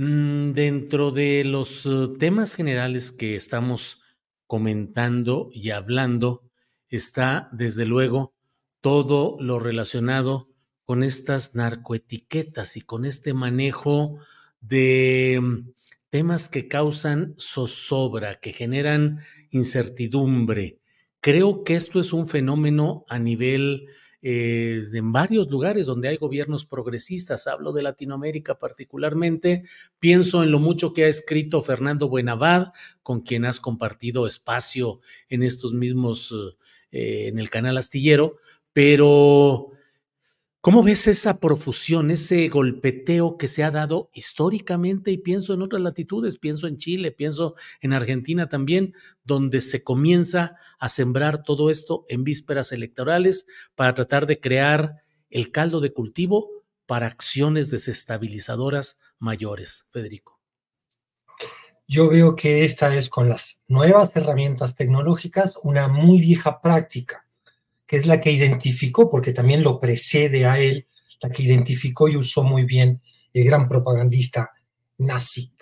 dentro de los uh, temas generales que estamos comentando y hablando, está desde luego todo lo relacionado con estas narcoetiquetas y con este manejo de mm, temas que causan zozobra, que generan incertidumbre. Creo que esto es un fenómeno a nivel eh, en varios lugares donde hay gobiernos progresistas. Hablo de Latinoamérica particularmente. Pienso en lo mucho que ha escrito Fernando Buenavad, con quien has compartido espacio en estos mismos, eh, en el canal astillero, pero ¿Cómo ves esa profusión, ese golpeteo que se ha dado históricamente? Y pienso en otras latitudes, pienso en Chile, pienso en Argentina también, donde se comienza a sembrar todo esto en vísperas electorales para tratar de crear el caldo de cultivo para acciones desestabilizadoras mayores. Federico. Yo veo que esta es con las nuevas herramientas tecnológicas una muy vieja práctica que es la que identificó, porque también lo precede a él, la que identificó y usó muy bien el gran propagandista nazi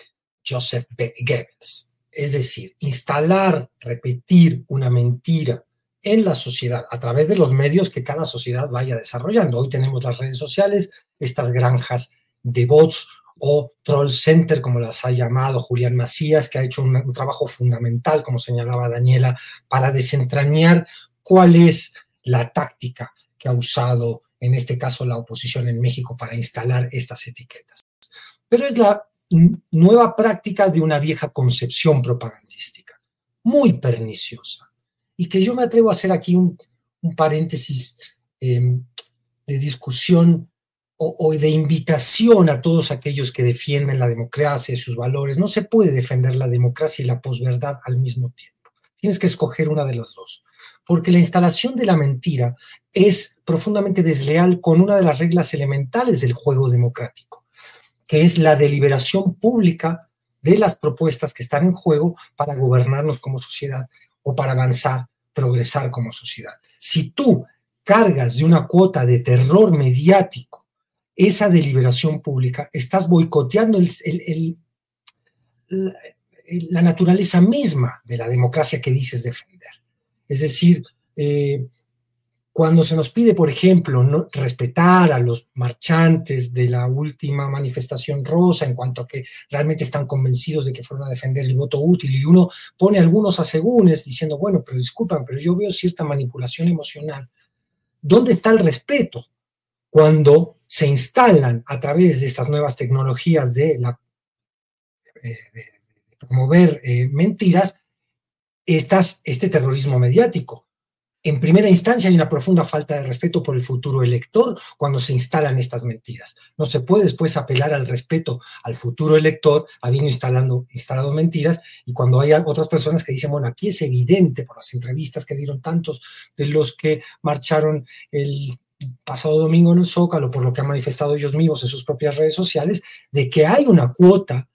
Joseph. Goebbels. Es decir, instalar, repetir una mentira en la sociedad a través de los medios que cada sociedad vaya desarrollando. Hoy tenemos las redes sociales, estas granjas de bots o troll center, como las ha llamado Julián Macías, que ha hecho un, un trabajo fundamental, como señalaba Daniela, para desentrañar cuál es la táctica que ha usado en este caso la oposición en México para instalar estas etiquetas. Pero es la nueva práctica de una vieja concepción propagandística, muy perniciosa, y que yo me atrevo a hacer aquí un, paréntesis em, de discusión o, o, de invitación a todos aquellos que defienden la democracia y sus valores. No se puede defender la democracia y la posverdad al mismo tiempo. Tienes que escoger una de las dos porque la instalación de la mentira es profundamente desleal con una de las reglas elementales del juego democrático, que es la deliberación pública de las propuestas que están en juego para gobernarnos como sociedad o para avanzar, progresar como sociedad. Si tú cargas de una cuota de terror mediático esa deliberación pública, estás boicoteando la, la naturaleza misma de la democracia que dices defender. Es decir, eh, cuando se nos pide, por ejemplo, no, respetar a los marchantes de la última manifestación rosa en cuanto a que realmente están convencidos de que fueron a defender el voto útil y uno pone algunos asegúnes diciendo, bueno, pero disculpan, pero yo veo cierta manipulación emocional. ¿Dónde está el respeto cuando se instalan a través de estas nuevas tecnologías de, eh, promover eh, mentiras estas, este terrorismo mediático? en primera instancia hay una profunda falta de respeto por el futuro elector cuando se instalan estas mentiras. No se puede después apelar al respeto al futuro elector habiendo instalando, instalado mentiras y cuando hay otras personas que dicen, bueno, aquí es evidente por las entrevistas que dieron tantos de los que marcharon el pasado domingo en el Zócalo, por lo que han manifestado ellos mismos en sus propias redes sociales, de que hay una cuota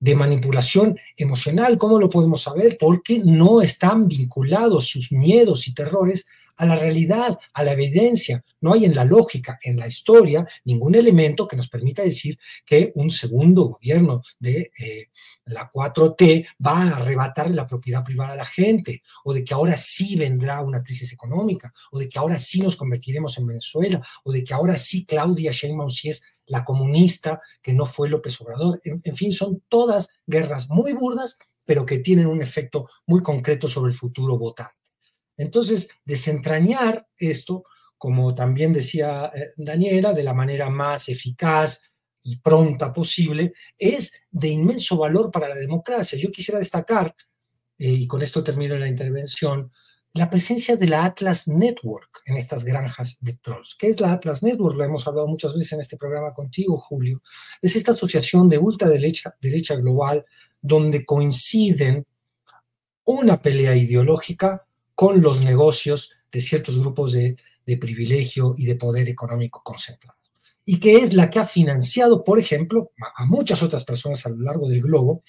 de manipulación emocional. ¿Cómo lo podemos saber? Porque no están vinculados sus miedos y terrores a la realidad, a la evidencia. No hay en la lógica, en la historia, ningún elemento que nos permita decir que un segundo gobierno de eh, la 4T va a arrebatar la propiedad privada a la gente, o de que ahora sí vendrá una crisis económica, o de que ahora sí nos convertiremos en Venezuela, o de que ahora sí Claudia Sheinbaum sí es la comunista, que no fue López Obrador. En, fin, son todas guerras muy burdas, pero que tienen un efecto muy concreto sobre el futuro votante. Entonces, desentrañar esto, como también decía eh, Daniela, de la manera más eficaz y pronta posible, es de inmenso valor para la democracia. Yo quisiera destacar, eh, y con esto termino la intervención, la presencia de la Atlas Network en estas granjas de trolls. ¿Qué es la Atlas Network? Lo hemos hablado muchas veces en este programa contigo, Julio. Es esta asociación de ultraderecha derecha global donde coinciden una pelea ideológica con los negocios de ciertos grupos de, de privilegio y de poder económico concentrado. Y que es la que ha financiado, por ejemplo, a muchas otras personas a lo largo del globo,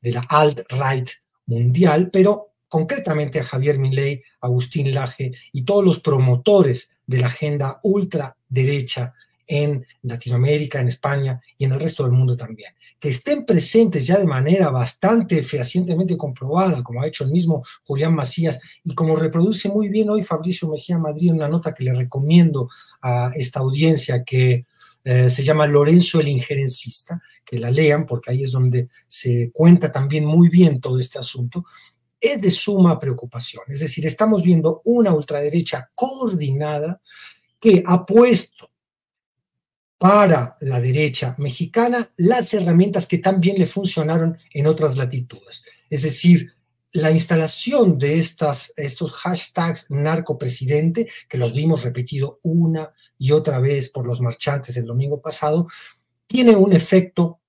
de la alt-right mundial, pero concretamente a Javier Milei, Agustín Laje y todos los promotores de la agenda ultraderecha en Latinoamérica, en España y en el resto del mundo también. Que estén presentes ya de manera bastante fehacientemente comprobada, como ha hecho el mismo Julián Macías y como reproduce muy bien hoy Fabricio Mejía Madrid en una nota que le recomiendo a esta audiencia que eh, se llama Lorenzo el Injerencista, que la lean porque ahí es donde se cuenta también muy bien todo este asunto es de suma preocupación. Es decir, estamos viendo una ultraderecha coordinada que ha puesto para la derecha mexicana las herramientas que también le funcionaron en otras latitudes. Es decir, la instalación de estas, estos hashtags narcopresidente, que los vimos repetido una y otra vez por los marchantes el domingo pasado, tiene un efecto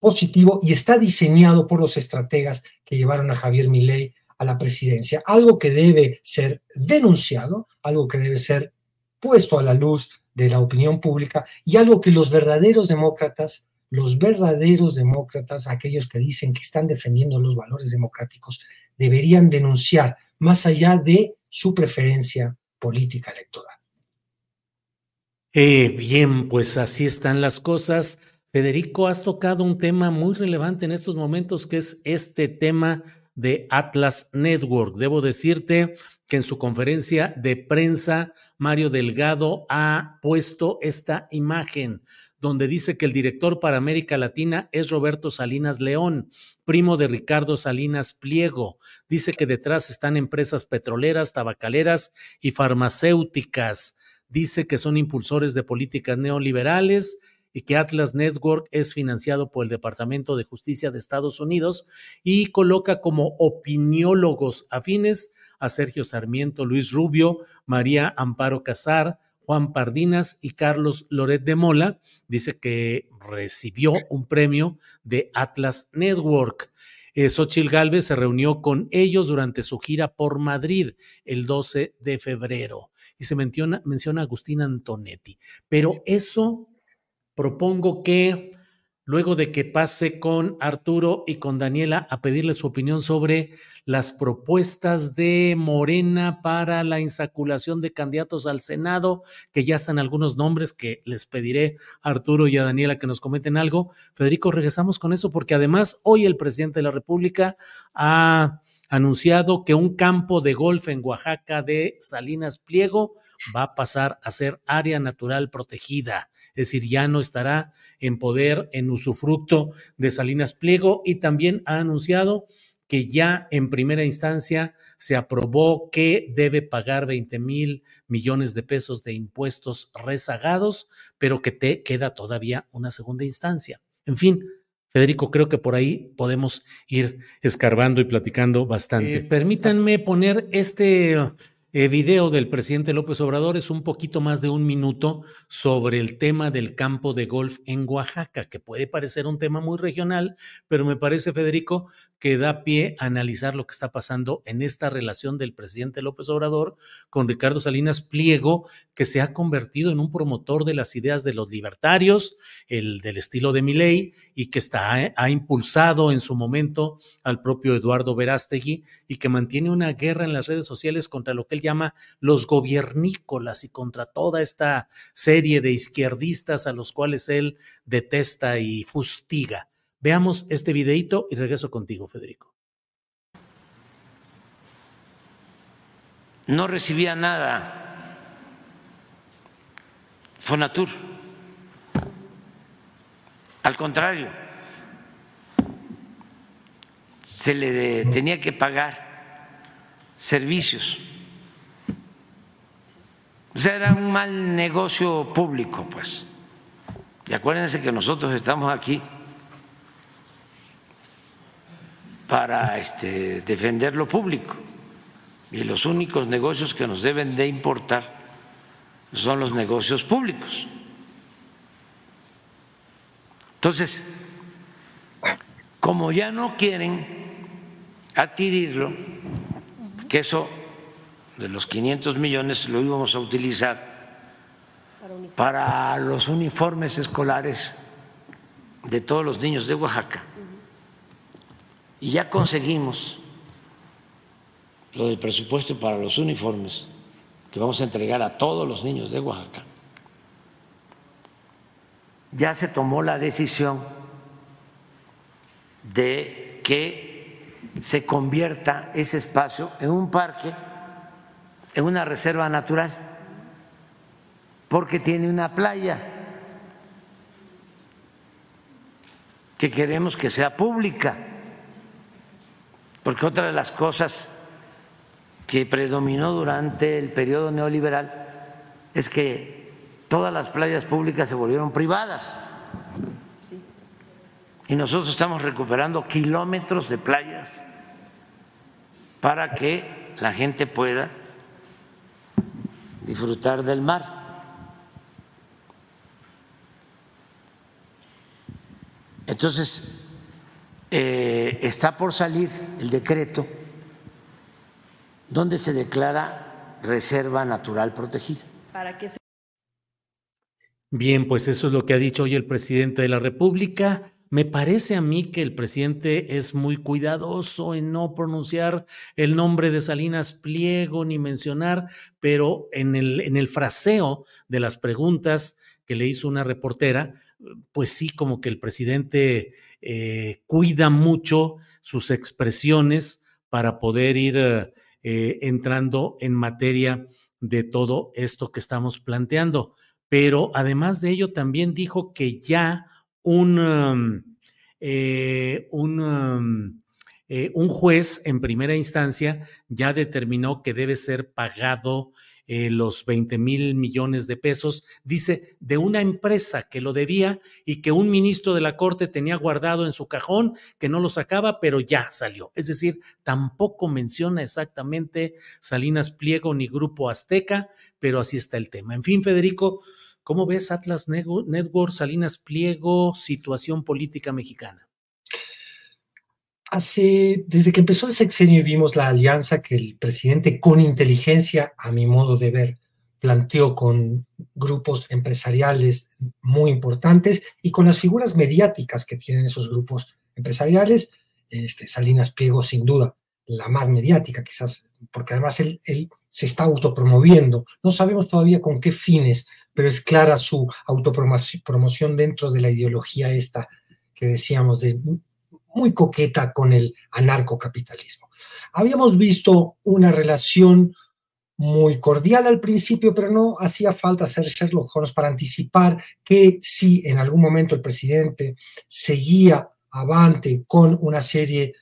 positivo y está diseñado por los estrategas que llevaron a Javier Milei a la presidencia, algo que debe ser denunciado, algo que debe ser puesto a la luz de la opinión pública y algo que los verdaderos demócratas, los verdaderos demócratas, aquellos que dicen que están defendiendo los valores democráticos, deberían denunciar más allá de su preferencia política electoral. Eh, bien, pues así están las cosas. Federico, has tocado un tema muy relevante en estos momentos, que es este tema de Atlas Network. Debo decirte que en su conferencia de prensa, Mario Delgado ha puesto esta imagen donde dice que el director para América Latina es Roberto Salinas León, primo de Ricardo Salinas Pliego. Dice que detrás están empresas petroleras, tabacaleras y farmacéuticas. Dice que son impulsores de políticas neoliberales y que Atlas Network es financiado por el Departamento de Justicia de Estados Unidos y coloca como opiniólogos afines a Sergio Sarmiento, Luis Rubio, María Amparo Casar, Juan Pardinas y Carlos Loret de Mola. Dice que recibió un premio de Atlas Network. Eh, Xochil Gálvez se reunió con ellos durante su gira por Madrid el 12 de febrero y se menciona, menciona a Agustín Antonetti. Pero eso propongo que luego de que pase con Arturo y con Daniela a pedirle su opinión sobre las propuestas de Morena para la insaculación de candidatos al Senado, que ya están algunos nombres que les pediré a Arturo y a Daniela que nos comenten algo. Federico, regresamos con eso porque además hoy el presidente de la República ha anunciado que un campo de golf en Oaxaca de Salinas Pliego va a pasar a ser área natural protegida, es decir, ya no estará en poder, en usufructo de Salinas Pliego y también ha anunciado que ya en primera instancia se aprobó que debe pagar 20 mil millones de pesos de impuestos rezagados, pero que te queda todavía una segunda instancia. En fin, Federico, creo que por ahí podemos ir escarbando y platicando bastante. Eh, permítanme poner este eh, video del presidente López Obrador es un poquito más de un minuto sobre el tema del campo de golf en Oaxaca, que puede parecer un tema muy regional, pero me parece, Federico, que da pie a analizar lo que está pasando en esta relación del presidente López Obrador con Ricardo Salinas Pliego, que se ha convertido en un promotor de las ideas de los libertarios, el del estilo de Milei, y que está, eh, ha impulsado en su momento al propio Eduardo Verástegui y que mantiene una guerra en las redes sociales contra lo que él llama los gobiernícolas y contra toda esta serie de izquierdistas a los cuales él detesta y fustiga. Veamos este videito y regreso contigo, Federico. No recibía nada Fonatur. Al contrario, se le tenía que pagar servicios. O era un mal negocio público, pues. Y acuérdense que nosotros estamos aquí para este, defender lo público. Y los únicos negocios que nos deben de importar son los negocios públicos. Entonces, como ya no quieren adquirirlo, que eso de los 500 millones lo íbamos a utilizar para los uniformes escolares de todos los niños de Oaxaca y ya conseguimos lo del presupuesto para los uniformes que vamos a entregar a todos los niños de Oaxaca. Ya se tomó la decisión de que se convierta ese espacio en un parque, en una reserva natural, porque tiene una playa que queremos que sea pública porque otra de las cosas que predominó durante el periodo neoliberal es que todas las playas públicas se volvieron privadas. Y nosotros estamos recuperando kilómetros de playas para que la gente pueda disfrutar del mar. Entonces, eh, está por salir el decreto donde se declara reserva natural protegida. Bien, pues eso es lo que ha dicho hoy el presidente de la República. Me parece a mí que el presidente es muy cuidadoso en no pronunciar el nombre de Salinas Pliego ni mencionar, pero en el, en el fraseo de las preguntas que le hizo una reportera, pues sí, como que el presidente eh, cuida mucho sus expresiones para poder ir eh, entrando en materia de todo esto que estamos planteando. Pero además de ello, también dijo que ya un, um, eh, un, um, un juez en primera instancia ya determinó que debe ser pagado eh, los 20 mil millones de pesos, dice, de una empresa que lo debía y que un ministro de la Corte tenía guardado en su cajón, que no lo sacaba, pero ya salió. Es decir, tampoco menciona exactamente Salinas Pliego ni Grupo Azteca, pero así está el tema. En fin, Federico, ¿cómo ves Atlas Network, Salinas Pliego, situación política mexicana? Hace, desde que empezó el sexenio vimos la alianza que el presidente con inteligencia, a mi modo de ver, planteó con grupos empresariales muy importantes y con las figuras mediáticas que tienen esos grupos empresariales, este, Salinas Pliego sin duda, la más mediática quizás, porque además él, él se está autopromoviendo. No sabemos todavía con qué fines, pero es clara su autopromoción dentro de la ideología esta que decíamos de muy coqueta con el anarcocapitalismo. Habíamos visto una relación muy cordial al principio, pero no hacía falta hacer Sherlock Holmes para anticipar que si en algún momento el presidente seguía avante con una serie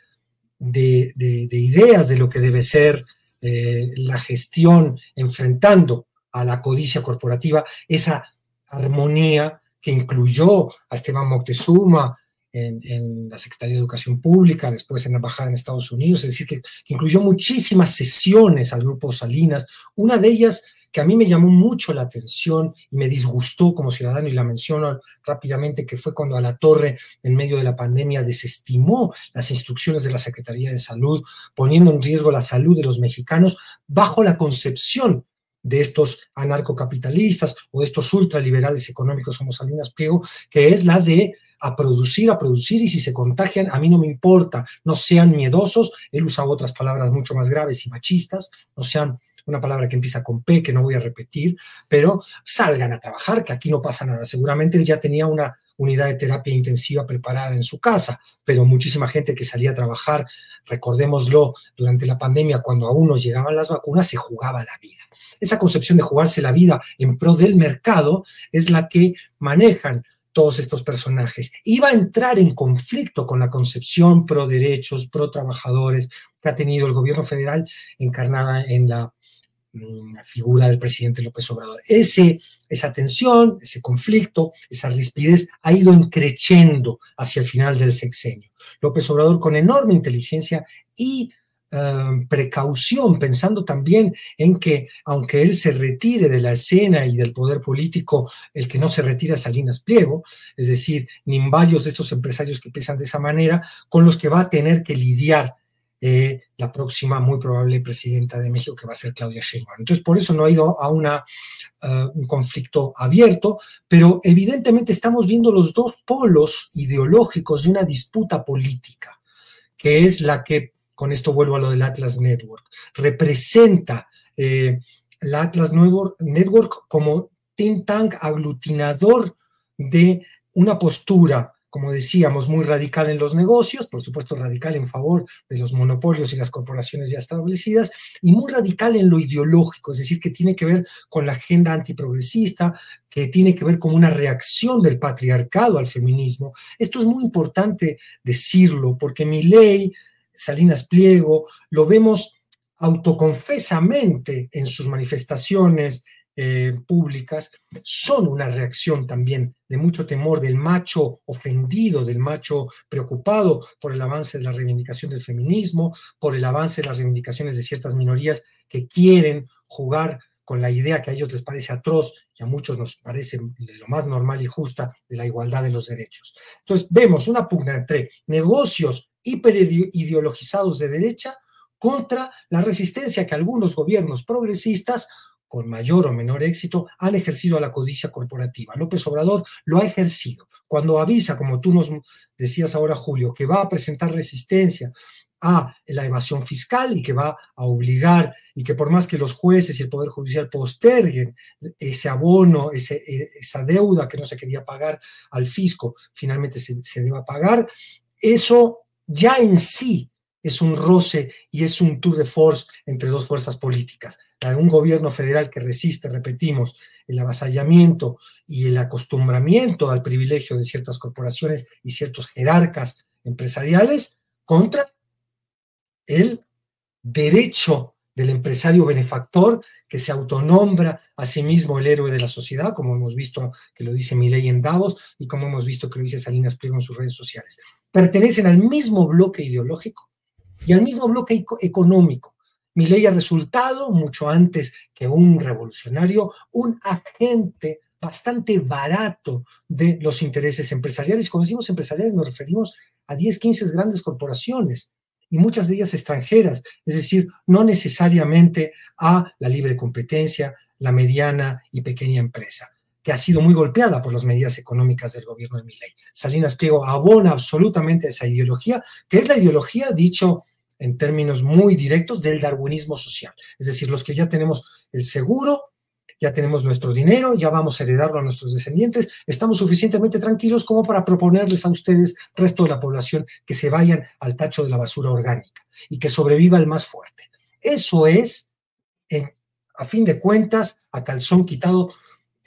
de, ideas de lo que debe ser eh, la gestión enfrentando a la codicia corporativa, esa armonía que incluyó a Esteban Moctezuma, en, la Secretaría de Educación Pública, después en la Embajada en Estados Unidos, es decir, que, incluyó muchísimas sesiones al grupo Salinas. Una de ellas que a mí me llamó mucho la atención y me disgustó como ciudadano, y la menciono rápidamente, que fue cuando a la torre, en medio de la pandemia, desestimó las instrucciones de la Secretaría de Salud, poniendo en riesgo la salud de los mexicanos bajo la concepción de estos anarcocapitalistas o de estos ultraliberales económicos como Salinas Pliego, que es la de a producir, a producir, y si se contagian, a mí no me importa, no sean miedosos, él usaba otras palabras mucho más graves y machistas, no sean una palabra que empieza con P, que no voy a repetir, pero salgan a trabajar, que aquí no pasa nada. Seguramente él ya tenía una unidad de terapia intensiva preparada en su casa, pero muchísima gente que salía a trabajar, recordémoslo, durante la pandemia, cuando aún no llegaban las vacunas, se jugaba la vida. Esa concepción de jugarse la vida en pro del mercado es la que manejan todos estos personajes. Iba a entrar en conflicto con la concepción pro derechos, pro trabajadores que ha tenido el gobierno federal encarnada en la figura del presidente López Obrador. Ese, esa tensión, ese conflicto, esa rispidez ha ido encreciendo hacia el final del sexenio. López Obrador con enorme inteligencia y Em, precaución, pensando también en que aunque él se retire de la escena y del poder político, el que no se retira es Salinas Pliego, es decir, ni varios de estos empresarios que piensan de esa manera, con los que va a tener que lidiar eh, la próxima muy probable presidenta de México, que va a ser Claudia Sheinbaum. Entonces, por eso no ha ido a una, eh, un conflicto abierto, pero evidentemente estamos viendo los dos polos ideológicos de una disputa política, que es la que con esto vuelvo a lo del Atlas Network, representa eh, la Atlas Network como think tank aglutinador de una postura, como decíamos, muy radical en los negocios, por supuesto radical en favor de los monopolios y las corporaciones ya establecidas, y muy radical en lo ideológico, es decir, que tiene que ver con la agenda antiprogresista, que tiene que ver con una reacción del patriarcado al feminismo. Esto es muy importante decirlo, porque mi ley Salinas Pliego, lo vemos autoconfesamente en sus manifestaciones eh, públicas, son una reacción también de mucho temor del macho ofendido, del macho preocupado por el avance de la reivindicación del feminismo, por el avance de las reivindicaciones de ciertas minorías que quieren jugar con la idea que a ellos les parece atroz y a muchos nos parece de lo más normal y justa de la igualdad de los derechos. Entonces vemos una pugna entre negocios hiperideologizados de derecha contra la resistencia que algunos gobiernos progresistas, con mayor o menor éxito, han ejercido la codicia corporativa. López Obrador lo ha ejercido. Cuando avisa, como tú nos decías ahora, Julio, que va a presentar resistencia a la evasión fiscal y que va a obligar y que por más que los jueces y el Poder Judicial posterguen ese abono, ese, esa deuda que no se quería pagar al fisco, finalmente se, se deba pagar, eso ya en sí es un roce y es un tour de force entre dos fuerzas políticas. La de un gobierno federal que resiste, repetimos, el avasallamiento y el acostumbramiento al privilegio de ciertas corporaciones y ciertos jerarcas empresariales contra el derecho del empresario benefactor que se autonombra a sí mismo el héroe de la sociedad, como hemos visto que lo dice Milei en Davos y como hemos visto que lo dice Salinas Pliego en sus redes sociales. Pertenecen al mismo bloque ideológico y al mismo bloque económico. Milei ha resultado, mucho antes que un revolucionario, un agente bastante barato de los intereses empresariales. Cuando decimos empresariales nos referimos a 10, 15 grandes corporaciones y muchas de ellas extranjeras, es decir, no necesariamente a la libre competencia, la mediana y pequeña empresa, que ha sido muy golpeada por las medidas económicas del gobierno de Milei. Salinas Pliego abona absolutamente esa ideología, que es la ideología, dicho en términos muy directos, del darwinismo social. Es decir, los que ya tenemos el seguro ya tenemos nuestro dinero, ya vamos a heredarlo a nuestros descendientes, estamos suficientemente tranquilos como para proponerles a ustedes, resto de la población, que se vayan al tacho de la basura orgánica y que sobreviva el más fuerte. Eso es, a fin de cuentas, a calzón quitado,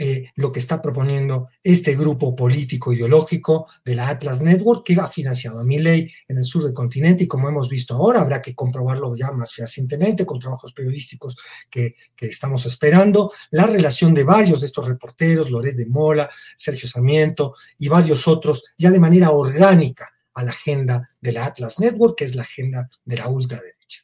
eh, lo que está proponiendo este grupo político ideológico de la Atlas Network que ha financiado a mi ley en el sur del continente y como hemos visto ahora, habrá que comprobarlo ya más fehacientemente con trabajos periodísticos que, que estamos esperando, la relación de varios de estos reporteros, Loret de Mola, Sergio Sarmiento y varios otros, ya de manera orgánica a la agenda de la Atlas Network, que es la agenda de la ultraderecha.